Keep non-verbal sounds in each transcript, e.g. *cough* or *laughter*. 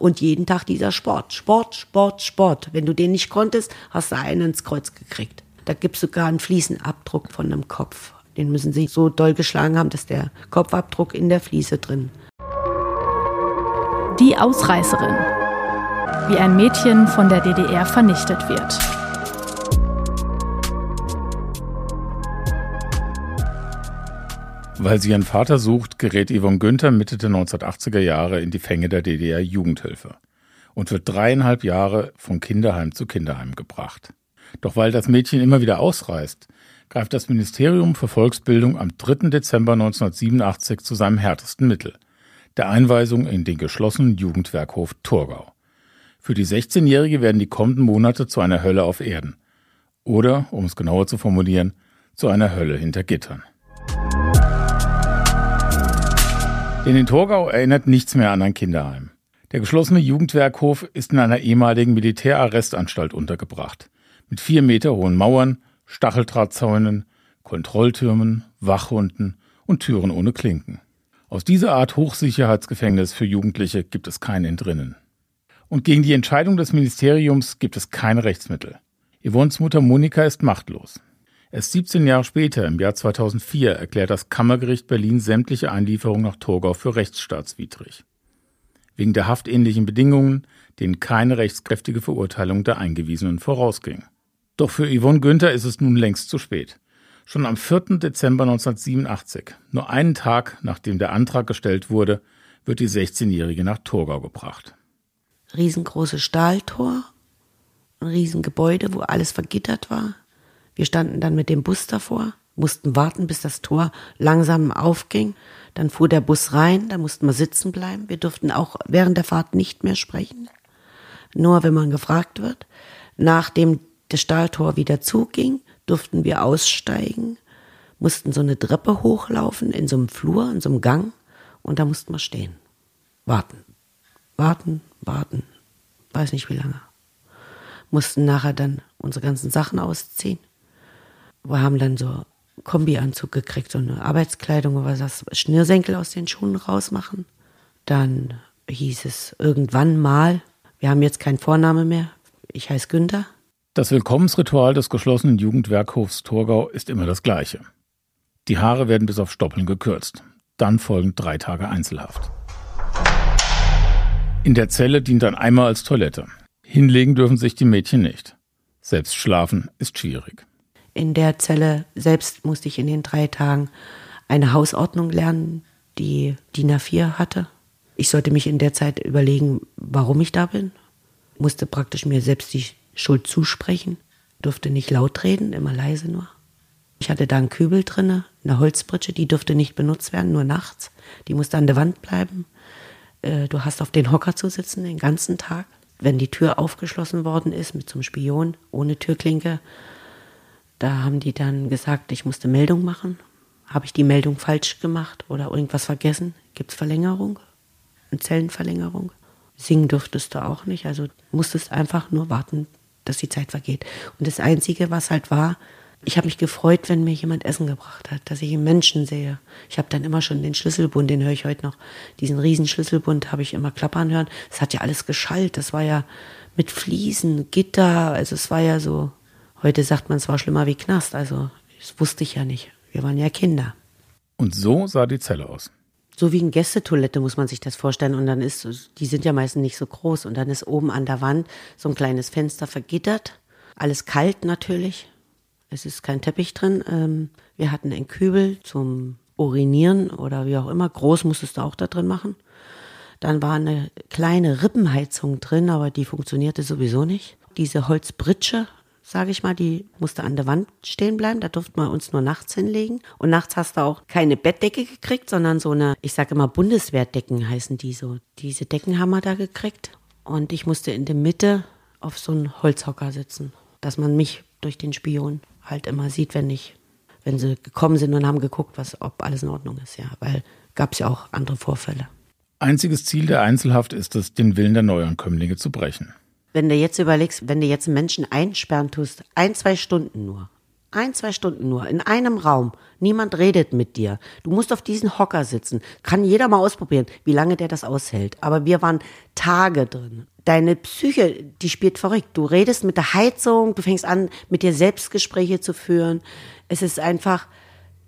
Und jeden Tag dieser Sport. Sport, Sport, Sport. Wenn du den nicht konntest, hast du einen ins Kreuz gekriegt. Da gibt es sogar einen Fliesenabdruck von einem Kopf. Den müssen sie so doll geschlagen haben, dass der Kopfabdruck in der Fliese drin. Die Ausreißerin. Wie ein Mädchen von der DDR vernichtet wird. Weil sie ihren Vater sucht, gerät Yvonne Günther Mitte der 1980er Jahre in die Fänge der DDR-Jugendhilfe und wird dreieinhalb Jahre von Kinderheim zu Kinderheim gebracht. Doch weil das Mädchen immer wieder ausreist, greift das Ministerium für Volksbildung am 3. Dezember 1987 zu seinem härtesten Mittel, der Einweisung in den geschlossenen Jugendwerkhof Torgau. Für die 16-Jährige werden die kommenden Monate zu einer Hölle auf Erden. Oder, um es genauer zu formulieren, zu einer Hölle hinter Gittern. Denn in Torgau erinnert nichts mehr an ein Kinderheim. Der geschlossene Jugendwerkhof ist in einer ehemaligen Militärarrestanstalt untergebracht. Mit vier Meter hohen Mauern, Stacheldrahtzäunen, Kontrolltürmen, Wachhunden und Türen ohne Klinken. Aus dieser Art Hochsicherheitsgefängnis für Jugendliche gibt es kein Entrinnen. Und gegen die Entscheidung des Ministeriums gibt es keine Rechtsmittel. Yvonnes Mutter Monika ist machtlos. Erst 17 Jahre später, im Jahr 2004, erklärt das Kammergericht Berlin sämtliche Einlieferungen nach Torgau für rechtsstaatswidrig. Wegen der haftähnlichen Bedingungen, denen keine rechtskräftige Verurteilung der Eingewiesenen vorausging. Doch für Yvonne Günther ist es nun längst zu spät. Schon am 4. Dezember 1987, nur einen Tag nachdem der Antrag gestellt wurde, wird die 16-Jährige nach Torgau gebracht. Riesengroßes Stahltor, ein Riesengebäude, wo alles vergittert war. Wir standen dann mit dem Bus davor, mussten warten, bis das Tor langsam aufging. Dann fuhr der Bus rein, da mussten wir sitzen bleiben. Wir durften auch während der Fahrt nicht mehr sprechen. Nur wenn man gefragt wird. Nachdem das Stahltor wieder zuging, durften wir aussteigen, mussten so eine Treppe hochlaufen in so einem Flur, in so einem Gang und da mussten wir stehen. Warten. Warten, warten. Weiß nicht wie lange. Mussten nachher dann unsere ganzen Sachen ausziehen wir haben dann so Kombianzug gekriegt, so eine Arbeitskleidung, wo wir das Schnürsenkel aus den Schuhen rausmachen. Dann hieß es irgendwann mal, wir haben jetzt keinen Vorname mehr, ich heiße Günther. Das Willkommensritual des geschlossenen Jugendwerkhofs Torgau ist immer das gleiche. Die Haare werden bis auf Stoppeln gekürzt. Dann folgen drei Tage Einzelhaft. In der Zelle dient ein Eimer als Toilette. Hinlegen dürfen sich die Mädchen nicht. Selbst schlafen ist schwierig in der Zelle selbst musste ich in den drei Tagen eine Hausordnung lernen, die DIN A4 hatte. Ich sollte mich in der Zeit überlegen, warum ich da bin. Musste praktisch mir selbst die Schuld zusprechen. Durfte nicht laut reden, immer leise nur. Ich hatte da einen Kübel drinne, eine Holzbritsche, die durfte nicht benutzt werden, nur nachts. Die musste an der Wand bleiben. Äh, du hast auf den Hocker zu sitzen den ganzen Tag. Wenn die Tür aufgeschlossen worden ist mit so Spion ohne Türklinke, da haben die dann gesagt, ich musste Meldung machen. Habe ich die Meldung falsch gemacht oder irgendwas vergessen? Gibt es Verlängerung? Eine Zellenverlängerung? Singen durftest du auch nicht. Also musstest einfach nur warten, dass die Zeit vergeht. Und das Einzige, was halt war, ich habe mich gefreut, wenn mir jemand Essen gebracht hat, dass ich einen Menschen sehe. Ich habe dann immer schon den Schlüsselbund, den höre ich heute noch. Diesen riesen Schlüsselbund habe ich immer klappern hören. Es hat ja alles geschallt. Das war ja mit Fliesen, Gitter. Also es war ja so Heute sagt man, es war schlimmer wie Knast. Also, das wusste ich ja nicht. Wir waren ja Kinder. Und so sah die Zelle aus. So wie eine Gästetoilette muss man sich das vorstellen. Und dann ist, die sind ja meistens nicht so groß. Und dann ist oben an der Wand so ein kleines Fenster vergittert. Alles kalt natürlich. Es ist kein Teppich drin. Ähm, wir hatten einen Kübel zum Urinieren oder wie auch immer. Groß musstest du auch da drin machen. Dann war eine kleine Rippenheizung drin, aber die funktionierte sowieso nicht. Diese Holzbritsche sage ich mal, die musste an der Wand stehen bleiben. Da durften wir uns nur nachts hinlegen. Und nachts hast du auch keine Bettdecke gekriegt, sondern so eine, ich sage immer Bundeswehrdecken heißen die so. Diese Decken haben wir da gekriegt. Und ich musste in der Mitte auf so einen Holzhocker sitzen, dass man mich durch den Spion halt immer sieht, wenn ich, wenn sie gekommen sind und haben geguckt, was, ob alles in Ordnung ist, ja. Weil gab es ja auch andere Vorfälle. Einziges Ziel der Einzelhaft ist es, den Willen der Neuankömmlinge zu brechen. Wenn du jetzt überlegst, wenn du jetzt einen Menschen einsperren tust, ein, zwei Stunden nur, Ein, zwei Stunden nur, in einem Raum. Niemand redet mit dir. Du musst auf diesen Hocker sitzen. Kann jeder mal ausprobieren, wie lange der das aushält. Aber wir waren Tage drin. Deine Psyche, die spielt verrückt. Du redest mit der Heizung, du fängst an, mit dir Selbstgespräche zu führen. Es ist einfach,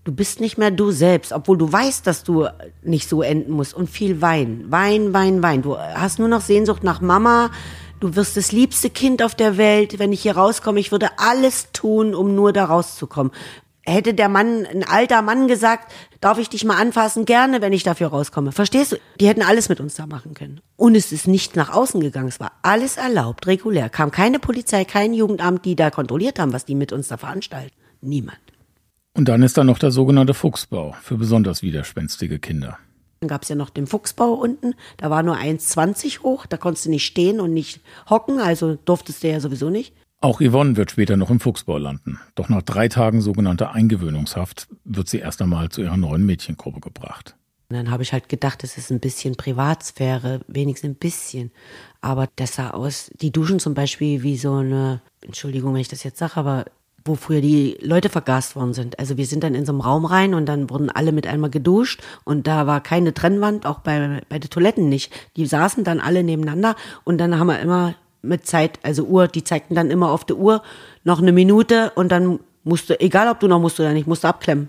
du bist nicht mehr du selbst, obwohl du weißt, dass du nicht so enden musst. Und viel Wein, Wein, Wein, Wein. Du hast nur noch Sehnsucht nach Mama, du wirst das liebste Kind auf der Welt, wenn ich hier rauskomme, ich würde alles tun, um nur da rauszukommen. Hätte der Mann, ein alter Mann gesagt, darf ich dich mal anfassen? Gerne, wenn ich dafür rauskomme. Verstehst du? Die hätten alles mit uns da machen können. Und es ist nicht nach außen gegangen. Es war alles erlaubt, regulär. Kam keine Polizei, kein Jugendamt, die da kontrolliert haben, was die mit uns da veranstalten. Niemand. Und dann ist da noch der sogenannte Fuchsbau für besonders widerspenstige Kinder. Dann gab es ja noch den Fuchsbau unten, da war nur 1,20 hoch, da konntest du nicht stehen und nicht hocken, also durftest du ja sowieso nicht. Auch Yvonne wird später noch im Fuchsbau landen. Doch nach drei Tagen sogenannter Eingewöhnungshaft wird sie erst einmal zu ihrer neuen Mädchengruppe gebracht. Und dann habe ich halt gedacht, das ist ein bisschen Privatsphäre, wenigstens ein bisschen. Aber das sah aus, die duschen zum Beispiel wie so eine, Entschuldigung, wenn ich das jetzt sage, aber wo früher die Leute vergast worden sind. Also wir sind dann in so einem Raum rein und dann wurden alle mit einmal geduscht und da war keine Trennwand, auch bei, bei den Toiletten nicht. Die saßen dann alle nebeneinander und dann haben wir immer mit Zeit, also Uhr, die zeigten dann immer auf der Uhr noch eine Minute und dann musste, egal ob du noch musst oder nicht, musst du abklemmen.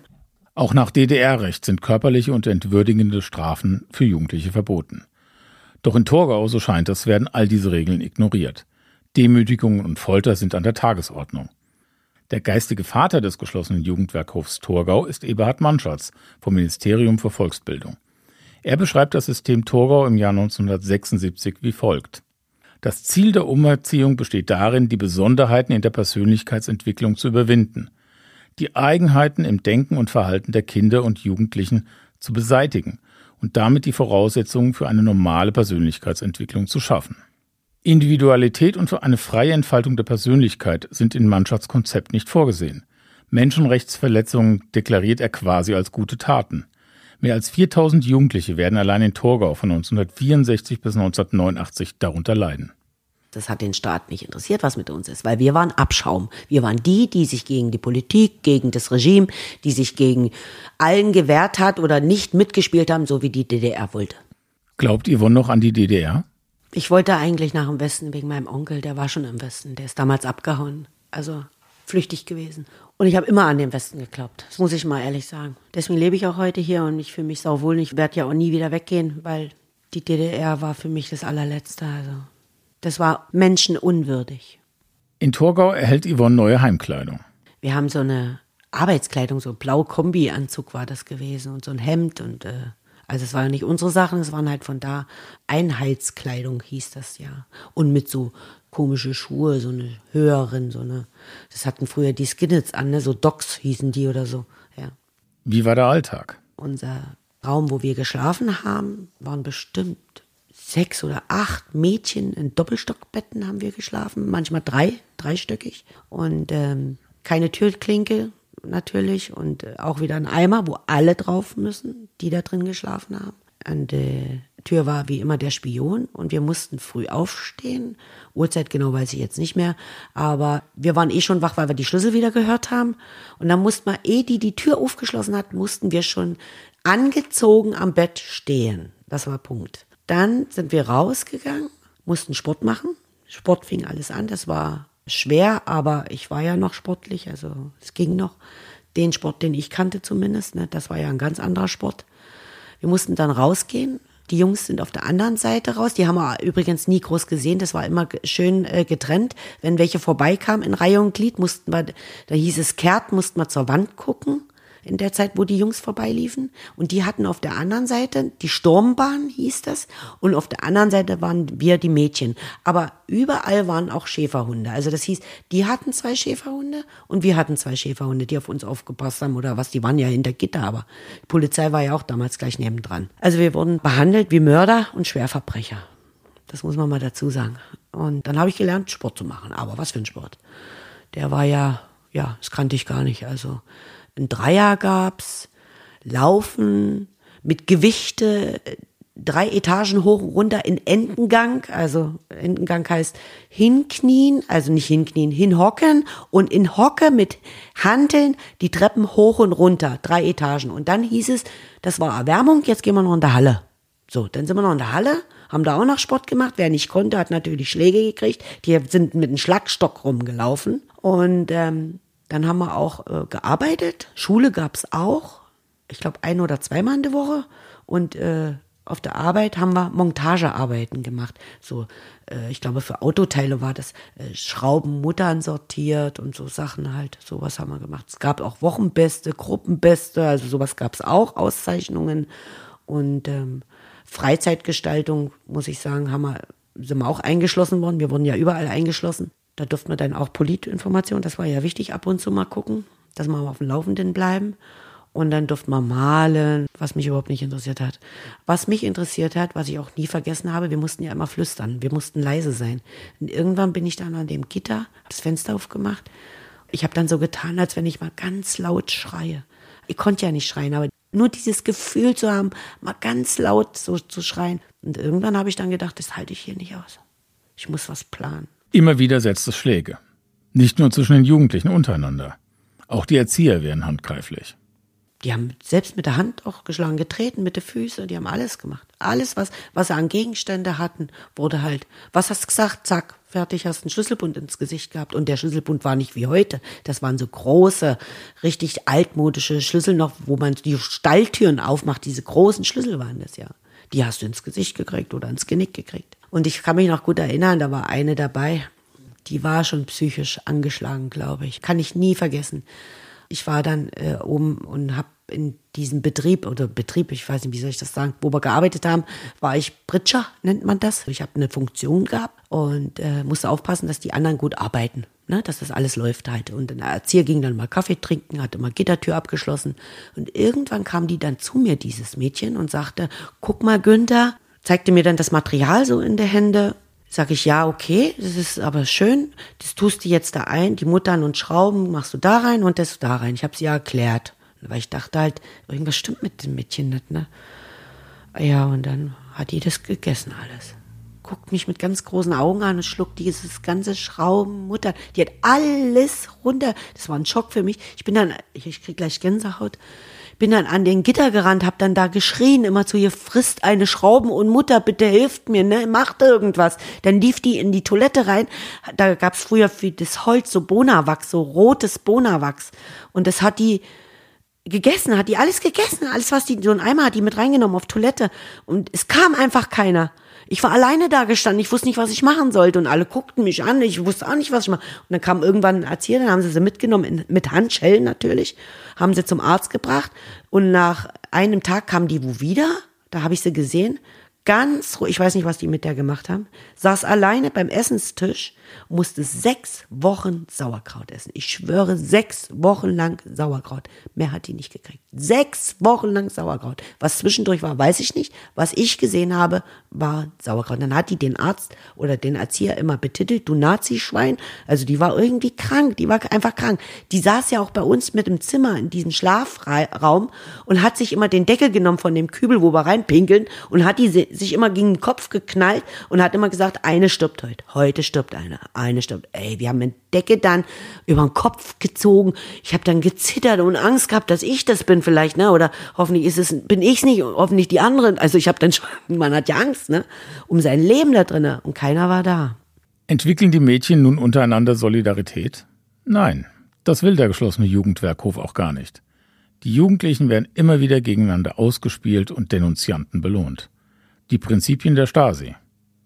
Auch nach DDR-Recht sind körperliche und entwürdigende Strafen für Jugendliche verboten. Doch in Torgau, so scheint es, werden all diese Regeln ignoriert. Demütigungen und Folter sind an der Tagesordnung. Der geistige Vater des geschlossenen Jugendwerkhofs Torgau ist Eberhard Manschatz vom Ministerium für Volksbildung. Er beschreibt das System Torgau im Jahr 1976 wie folgt. Das Ziel der Umerziehung besteht darin, die Besonderheiten in der Persönlichkeitsentwicklung zu überwinden, die Eigenheiten im Denken und Verhalten der Kinder und Jugendlichen zu beseitigen und damit die Voraussetzungen für eine normale Persönlichkeitsentwicklung zu schaffen. Individualität und eine freie Entfaltung der Persönlichkeit sind in Mannschaftskonzept nicht vorgesehen. Menschenrechtsverletzungen deklariert er quasi als gute Taten. Mehr als 4000 Jugendliche werden allein in Torgau von 1964 bis 1989 darunter leiden. Das hat den Staat nicht interessiert, was mit uns ist, weil wir waren Abschaum. Wir waren die, die sich gegen die Politik, gegen das Regime, die sich gegen allen gewehrt hat oder nicht mitgespielt haben, so wie die DDR wollte. Glaubt Yvonne noch an die DDR? Ich wollte eigentlich nach dem Westen wegen meinem Onkel, der war schon im Westen, der ist damals abgehauen, also flüchtig gewesen. Und ich habe immer an den Westen geglaubt, das muss ich mal ehrlich sagen. Deswegen lebe ich auch heute hier und ich fühle mich sauwohl. Ich werde ja auch nie wieder weggehen, weil die DDR war für mich das allerletzte. Also das war menschenunwürdig. In Torgau erhält Yvonne neue Heimkleidung. Wir haben so eine Arbeitskleidung, so ein blau Kombi-Anzug war das gewesen und so ein Hemd und äh, also es waren nicht unsere Sachen, es waren halt von da Einheitskleidung hieß das ja. Und mit so komische Schuhe, so eine höheren, so eine, das hatten früher die Skinnets an, ne? so Docks hießen die oder so, ja. Wie war der Alltag? Unser Raum, wo wir geschlafen haben, waren bestimmt sechs oder acht Mädchen in Doppelstockbetten haben wir geschlafen, manchmal drei, dreistöckig und ähm, keine Türklinke, natürlich und äh, auch wieder ein Eimer, wo alle drauf müssen, die da drin geschlafen haben. An der Tür war wie immer der Spion und wir mussten früh aufstehen. Uhrzeit genau weiß ich jetzt nicht mehr, aber wir waren eh schon wach, weil wir die Schlüssel wieder gehört haben. Und dann mussten wir, eh die die Tür aufgeschlossen hat, mussten wir schon angezogen am Bett stehen. Das war Punkt. Dann sind wir rausgegangen, mussten Sport machen. Sport fing alles an. Das war schwer, aber ich war ja noch sportlich, also es ging noch. Den Sport, den ich kannte zumindest, ne, das war ja ein ganz anderer Sport. Wir mussten dann rausgehen. Die Jungs sind auf der anderen Seite raus. Die haben wir übrigens nie groß gesehen. Das war immer schön äh, getrennt. Wenn welche vorbeikamen in Reihe und Glied, mussten wir, da hieß es kehrt, mussten wir zur Wand gucken in der Zeit, wo die Jungs vorbeiliefen. Und die hatten auf der anderen Seite, die Sturmbahn hieß das, und auf der anderen Seite waren wir die Mädchen. Aber überall waren auch Schäferhunde. Also das hieß, die hatten zwei Schäferhunde und wir hatten zwei Schäferhunde, die auf uns aufgepasst haben oder was. Die waren ja hinter Gitter, aber die Polizei war ja auch damals gleich nebendran. Also wir wurden behandelt wie Mörder und Schwerverbrecher. Das muss man mal dazu sagen. Und dann habe ich gelernt, Sport zu machen. Aber was für ein Sport. Der war ja, ja, das kannte ich gar nicht. Also ein Dreier gab's, Laufen mit Gewichte, drei Etagen hoch und runter in Entengang. Also Entengang heißt hinknien, also nicht hinknien, hinhocken und in Hocke mit Hanteln die Treppen hoch und runter, drei Etagen. Und dann hieß es, das war Erwärmung, jetzt gehen wir noch in der Halle. So, dann sind wir noch in der Halle, haben da auch noch Sport gemacht. Wer nicht konnte, hat natürlich Schläge gekriegt. Die sind mit einem Schlagstock rumgelaufen. Und ähm, dann haben wir auch äh, gearbeitet. Schule gab's auch. Ich glaube, ein oder zweimal in der Woche. Und äh, auf der Arbeit haben wir Montagearbeiten gemacht. So, äh, ich glaube, für Autoteile war das äh, Schrauben, Muttern sortiert und so Sachen halt. Sowas haben wir gemacht. Es gab auch Wochenbeste, Gruppenbeste, also sowas gab es auch, Auszeichnungen. Und ähm, Freizeitgestaltung, muss ich sagen, haben wir, sind wir auch eingeschlossen worden. Wir wurden ja überall eingeschlossen. Da durften wir dann auch Politinformationen, das war ja wichtig, ab und zu mal gucken, dass wir auf dem Laufenden bleiben. Und dann durfte man malen, was mich überhaupt nicht interessiert hat. Was mich interessiert hat, was ich auch nie vergessen habe, wir mussten ja immer flüstern, wir mussten leise sein. Und irgendwann bin ich dann an dem Gitter, hab das Fenster aufgemacht. Ich habe dann so getan, als wenn ich mal ganz laut schreie. Ich konnte ja nicht schreien, aber nur dieses Gefühl zu haben, mal ganz laut so zu schreien. Und irgendwann habe ich dann gedacht, das halte ich hier nicht aus. Ich muss was planen. Immer wieder setzt es Schläge. Nicht nur zwischen den Jugendlichen untereinander. Auch die Erzieher werden handgreiflich die haben selbst mit der Hand auch geschlagen, getreten mit den Füßen, die haben alles gemacht. Alles, was, was sie an Gegenstände hatten, wurde halt, was hast du gesagt? Zack, fertig, hast einen Schlüsselbund ins Gesicht gehabt. Und der Schlüsselbund war nicht wie heute. Das waren so große, richtig altmodische Schlüssel noch, wo man die Stalltüren aufmacht. Diese großen Schlüssel waren das ja. Die hast du ins Gesicht gekriegt oder ins Genick gekriegt. Und ich kann mich noch gut erinnern, da war eine dabei, die war schon psychisch angeschlagen, glaube ich. Kann ich nie vergessen. Ich war dann äh, oben und habe in diesem Betrieb oder Betrieb, ich weiß nicht, wie soll ich das sagen, wo wir gearbeitet haben, war ich Britscher, nennt man das. Ich habe eine Funktion gehabt und äh, musste aufpassen, dass die anderen gut arbeiten, ne, dass das alles läuft halt. Und der Erzieher ging dann mal Kaffee trinken, hatte mal Gittertür abgeschlossen und irgendwann kam die dann zu mir, dieses Mädchen, und sagte, guck mal, Günther, zeigte mir dann das Material so in der Hände Sag ich, ja, okay, das ist aber schön. Das tust du jetzt da ein, die Muttern und Schrauben machst du da rein und das da rein. Ich habe sie ja erklärt. Weil ich dachte halt, irgendwas stimmt mit dem Mädchen nicht, ne? Ja, und dann hat die das gegessen alles. Guckt mich mit ganz großen Augen an und schluckt dieses ganze Schrauben, Mutter. Die hat alles runter. Das war ein Schock für mich. Ich bin dann, ich, ich krieg gleich Gänsehaut. Bin dann an den Gitter gerannt, hab dann da geschrien, immer zu ihr, frisst eine Schrauben und Mutter, bitte hilft mir, ne, macht irgendwas. Dann lief die in die Toilette rein. Da gab's früher für das Holz so Bonawachs, so rotes Bonawachs. Und das hat die, gegessen, hat die alles gegessen, alles was die, so ein Eimer hat die mit reingenommen auf Toilette und es kam einfach keiner. Ich war alleine da gestanden, ich wusste nicht, was ich machen sollte. Und alle guckten mich an, ich wusste auch nicht, was ich mache. Und dann kam irgendwann ein Erzieher, dann haben sie sie mitgenommen, in, mit Handschellen natürlich, haben sie zum Arzt gebracht. Und nach einem Tag kam die wo wieder, da habe ich sie gesehen, ganz ruhig, ich weiß nicht, was die mit der gemacht haben, saß alleine beim Essenstisch musste sechs Wochen Sauerkraut essen. Ich schwöre, sechs Wochen lang Sauerkraut. Mehr hat die nicht gekriegt. Sechs Wochen lang Sauerkraut. Was zwischendurch war, weiß ich nicht. Was ich gesehen habe, war Sauerkraut. Dann hat die den Arzt oder den Erzieher immer betitelt, du Nazi-Schwein. Also die war irgendwie krank, die war einfach krank. Die saß ja auch bei uns mit im Zimmer in diesem Schlafraum und hat sich immer den Deckel genommen von dem Kübel, wo wir reinpinkeln und hat die sich immer gegen den Kopf geknallt und hat immer gesagt, eine stirbt heute. Heute stirbt eine eine stirbt. Ey, wir haben eine Decke dann über den Kopf gezogen. Ich habe dann gezittert und Angst gehabt, dass ich das bin vielleicht, ne? Oder hoffentlich ist es, bin ich's nicht, hoffentlich die anderen. Also ich habe dann schon, *laughs* man hat ja Angst, ne? Um sein Leben da drinnen und keiner war da. Entwickeln die Mädchen nun untereinander Solidarität? Nein, das will der geschlossene Jugendwerkhof auch gar nicht. Die Jugendlichen werden immer wieder gegeneinander ausgespielt und Denunzianten belohnt. Die Prinzipien der Stasi.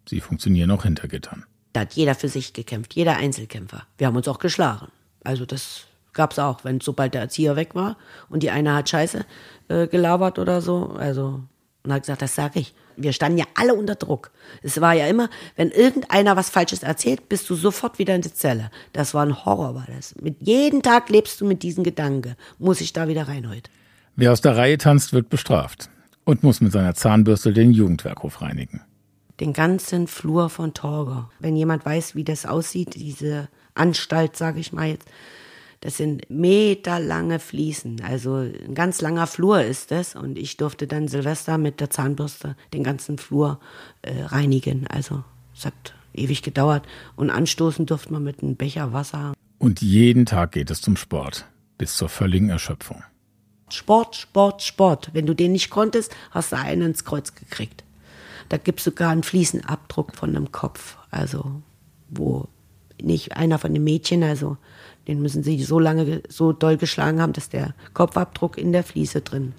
Sie funktionieren auch hinter Gittern. Da hat jeder für sich gekämpft, jeder Einzelkämpfer. Wir haben uns auch geschlagen. Also das gab es auch, wenn sobald der Erzieher weg war und die eine hat Scheiße äh, gelabert oder so. Also und hat gesagt, das sage ich. Wir standen ja alle unter Druck. Es war ja immer, wenn irgendeiner was Falsches erzählt, bist du sofort wieder in die Zelle. Das war ein Horror, war das. Mit jeden Tag lebst du mit diesem Gedanke. Muss ich da wieder rein heute? Wer aus der Reihe tanzt, wird bestraft und muss mit seiner Zahnbürste den Jugendwerkhof reinigen den ganzen Flur von Torgau. Wenn jemand weiß, wie das aussieht, diese Anstalt, sage ich mal jetzt, Das sind meterlange Fliesen. Also ein ganz langer Flur ist es. Und ich durfte dann Silvester mit der Zahnbürste den ganzen Flur äh, reinigen. Also es hat ewig gedauert. Und anstoßen durfte man mit einem Becher Wasser. Und jeden Tag geht es zum Sport. Bis zur völligen Erschöpfung. Sport, Sport, Sport. Wenn du den nicht konntest, hast du einen ins Kreuz gekriegt. Da gibt es sogar einen Fliesenabdruck von einem Kopf. Also, wo nicht einer von den Mädchen, also den müssen sie so lange, so doll geschlagen haben, dass der Kopfabdruck in der Fliese drin.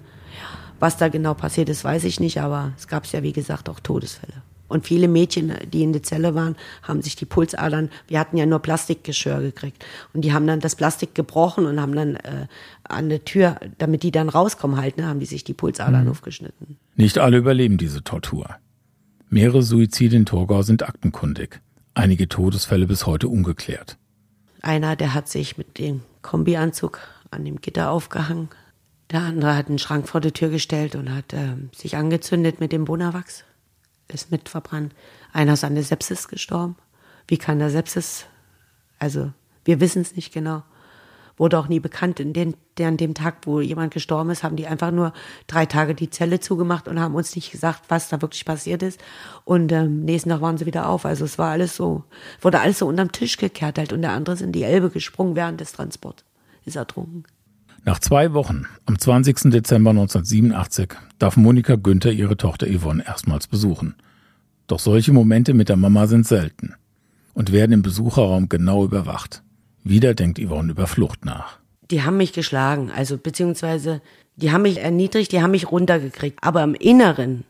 Was da genau passiert ist, weiß ich nicht, aber es gab ja, wie gesagt, auch Todesfälle. Und viele Mädchen, die in der Zelle waren, haben sich die Pulsadern, wir hatten ja nur Plastikgeschirr gekriegt. Und die haben dann das Plastik gebrochen und haben dann äh, an der Tür, damit die dann rauskommen halt, ne, haben die sich die Pulsadern mhm. aufgeschnitten. Nicht alle überleben diese Tortur. Mehrere Suizide in Torgau sind aktenkundig. Einige Todesfälle bis heute ungeklärt. Einer, der hat sich mit dem Kombianzug an dem Gitter aufgehangen. Der andere hat einen Schrank vor die Tür gestellt und hat äh, sich angezündet mit dem Bonawachs ist mit verbrannt. Einer ist an der Sepsis gestorben. Wie kann der Sepsis? Also, wir wissen es nicht genau. Wurde auch nie bekannt. In den, an dem Tag, wo jemand gestorben ist, haben die einfach nur drei Tage die Zelle zugemacht und haben uns nicht gesagt, was da wirklich passiert ist. Und ähm, nächsten Tag waren sie wieder auf. Also es war alles so, wurde alles so unterm Tisch gekehrt halt. Und der andere ist in die Elbe gesprungen während des Transports. Ist ertrunken. Nach zwei Wochen, am 20. Dezember 1987, darf Monika Günther ihre Tochter Yvonne erstmals besuchen. Doch solche Momente mit der Mama sind selten und werden im Besucherraum genau überwacht. Wieder denkt Yvonne über Flucht nach. Die haben mich geschlagen, also beziehungsweise die haben mich erniedrigt, die haben mich runtergekriegt. Aber im Inneren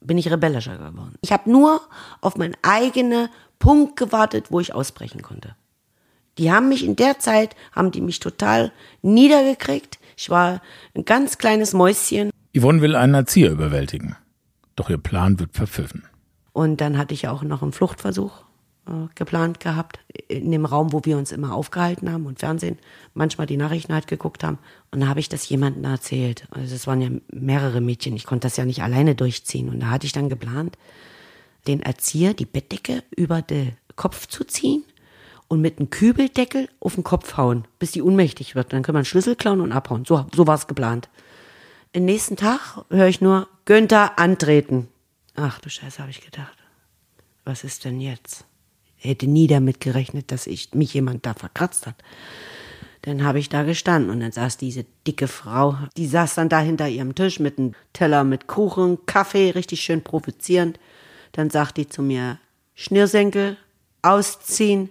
bin ich rebellischer geworden. Ich habe nur auf meinen eigenen Punkt gewartet, wo ich ausbrechen konnte. Die haben mich in der Zeit, haben die mich total niedergekriegt. Ich war ein ganz kleines Mäuschen. Yvonne will einen Erzieher überwältigen. Doch ihr Plan wird verpfiffen. Und dann hatte ich auch noch einen Fluchtversuch geplant gehabt, in dem Raum, wo wir uns immer aufgehalten haben und Fernsehen, manchmal die Nachrichten halt geguckt haben. Und da habe ich das jemandem erzählt. Also es waren ja mehrere Mädchen, ich konnte das ja nicht alleine durchziehen. Und da hatte ich dann geplant, den Erzieher die Bettdecke über den Kopf zu ziehen und mit einem Kübeldeckel auf den Kopf hauen, bis die ohnmächtig wird. Dann können wir einen Schlüssel klauen und abhauen. So, so war es geplant. Den nächsten Tag höre ich nur Günther antreten. Ach du Scheiße, habe ich gedacht. Was ist denn jetzt? Hätte nie damit gerechnet, dass ich, mich jemand da verkratzt hat. Dann habe ich da gestanden und dann saß diese dicke Frau, die saß dann da hinter ihrem Tisch mit einem Teller mit Kuchen, Kaffee, richtig schön provozierend. Dann sagt die zu mir, Schnürsenkel, ausziehen,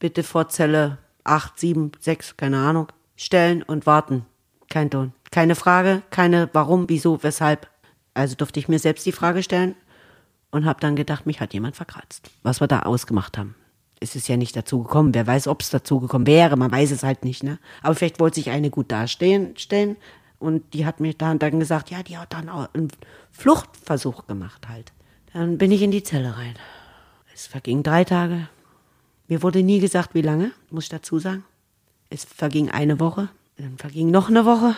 bitte vor Zelle 8, 7, 6, keine Ahnung, stellen und warten. Kein Ton. Keine Frage, keine warum, wieso, weshalb. Also durfte ich mir selbst die Frage stellen und habe dann gedacht, mich hat jemand verkratzt. Was wir da ausgemacht haben. Es ist ja nicht dazu gekommen. Wer weiß, ob es dazu gekommen wäre. Man weiß es halt nicht. Ne? Aber vielleicht wollte sich eine gut darstellen. Stellen, und die hat mir dann, dann gesagt, ja, die hat dann auch einen Fluchtversuch gemacht halt. Dann bin ich in die Zelle rein. Es verging drei Tage, mir wurde nie gesagt, wie lange, muss ich dazu sagen. Es verging eine Woche, dann verging noch eine Woche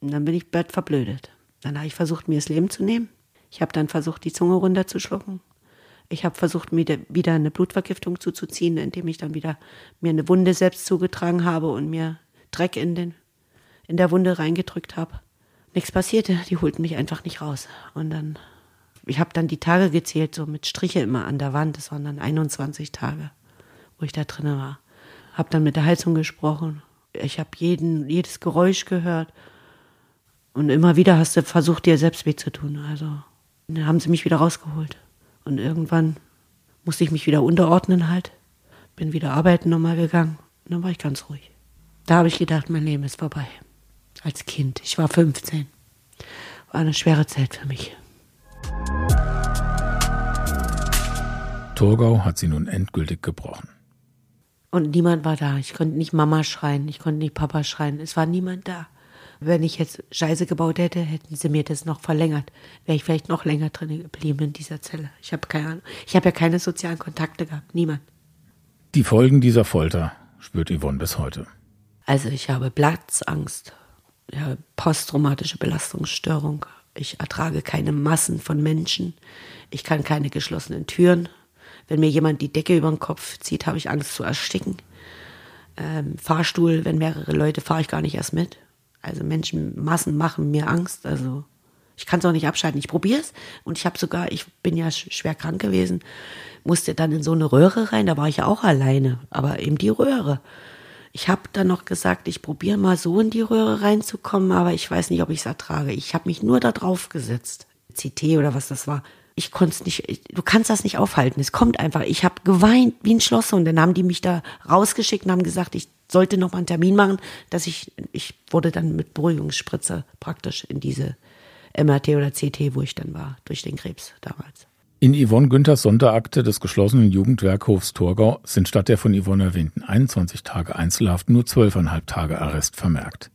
und dann bin ich verblödet. Dann habe ich versucht, mir das Leben zu nehmen. Ich habe dann versucht, die Zunge runterzuschlucken. Ich habe versucht, mir wieder eine Blutvergiftung zuzuziehen, indem ich dann wieder mir eine Wunde selbst zugetragen habe und mir Dreck in, den, in der Wunde reingedrückt habe. Nichts passierte, die holten mich einfach nicht raus. Und dann, ich habe dann die Tage gezählt, so mit Striche immer an der Wand. Das waren dann 21 Tage wo ich da drin war. Hab dann mit der Heizung gesprochen. Ich habe jedes Geräusch gehört. Und immer wieder hast du versucht, dir selbst weh zu tun. Also dann haben sie mich wieder rausgeholt. Und irgendwann musste ich mich wieder unterordnen halt. Bin wieder arbeiten nochmal gegangen. Und dann war ich ganz ruhig. Da habe ich gedacht, mein Leben ist vorbei. Als Kind. Ich war 15. War eine schwere Zeit für mich. Torgau hat sie nun endgültig gebrochen. Und niemand war da. Ich konnte nicht Mama schreien, ich konnte nicht Papa schreien. Es war niemand da. Wenn ich jetzt Scheiße gebaut hätte, hätten sie mir das noch verlängert. Wäre ich vielleicht noch länger drin geblieben in dieser Zelle. Ich habe keine Ahnung. Ich habe ja keine sozialen Kontakte gehabt. Niemand. Die Folgen dieser Folter spürt Yvonne bis heute. Also ich habe Platzangst. Ich habe posttraumatische Belastungsstörung. Ich ertrage keine Massen von Menschen. Ich kann keine geschlossenen Türen wenn mir jemand die Decke über den Kopf zieht, habe ich Angst zu ersticken. Ähm, Fahrstuhl, wenn mehrere Leute, fahre ich gar nicht erst mit. Also Menschenmassen machen mir Angst. Also ich kann es auch nicht abschalten. Ich probiere es und ich habe sogar, ich bin ja schwer krank gewesen, musste dann in so eine Röhre rein. Da war ich ja auch alleine, aber eben die Röhre. Ich habe dann noch gesagt, ich probiere mal so in die Röhre reinzukommen, aber ich weiß nicht, ob ich es ertrage. Ich habe mich nur da drauf gesetzt. CT oder was das war. Ich konnte es nicht, ich, du kannst das nicht aufhalten. Es kommt einfach. Ich habe geweint wie ein Schloss und dann haben die mich da rausgeschickt und haben gesagt, ich sollte noch mal einen Termin machen, dass ich, ich wurde dann mit Beruhigungsspritze praktisch in diese MRT oder CT, wo ich dann war, durch den Krebs damals. In Yvonne Günthers Sonderakte des geschlossenen Jugendwerkhofs Torgau sind statt der von Yvonne erwähnten 21 Tage Einzelhaft nur 12,5 Tage Arrest vermerkt.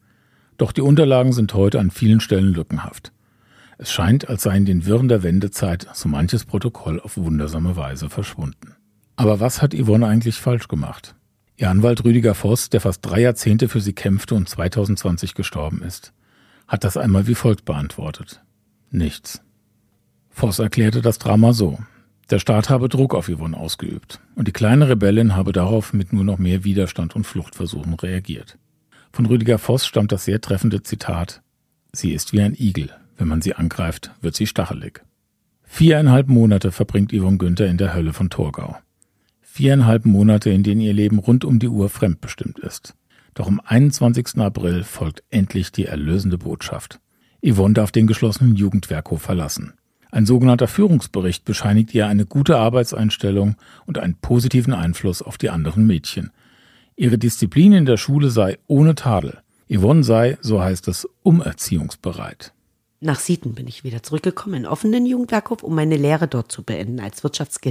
Doch die Unterlagen sind heute an vielen Stellen lückenhaft. Es scheint, als sei in den Wirren der Wendezeit so manches Protokoll auf wundersame Weise verschwunden. Aber was hat Yvonne eigentlich falsch gemacht? Ihr Anwalt Rüdiger Voss, der fast drei Jahrzehnte für sie kämpfte und 2020 gestorben ist, hat das einmal wie folgt beantwortet. Nichts. Voss erklärte das Drama so. Der Staat habe Druck auf Yvonne ausgeübt und die kleine Rebellin habe darauf mit nur noch mehr Widerstand und Fluchtversuchen reagiert. Von Rüdiger Voss stammt das sehr treffende Zitat Sie ist wie ein Igel, wenn man sie angreift, wird sie stachelig. Viereinhalb Monate verbringt Yvonne Günther in der Hölle von Torgau. Viereinhalb Monate, in denen ihr Leben rund um die Uhr fremdbestimmt ist. Doch am 21. April folgt endlich die erlösende Botschaft. Yvonne darf den geschlossenen Jugendwerkhof verlassen. Ein sogenannter Führungsbericht bescheinigt ihr eine gute Arbeitseinstellung und einen positiven Einfluss auf die anderen Mädchen. Ihre Disziplin in der Schule sei ohne Tadel. Yvonne sei, so heißt es, umerziehungsbereit. Nach Sieten bin ich wieder zurückgekommen in offenen Jugendwerkhof, um meine Lehre dort zu beenden als Wirtschaftsgeld.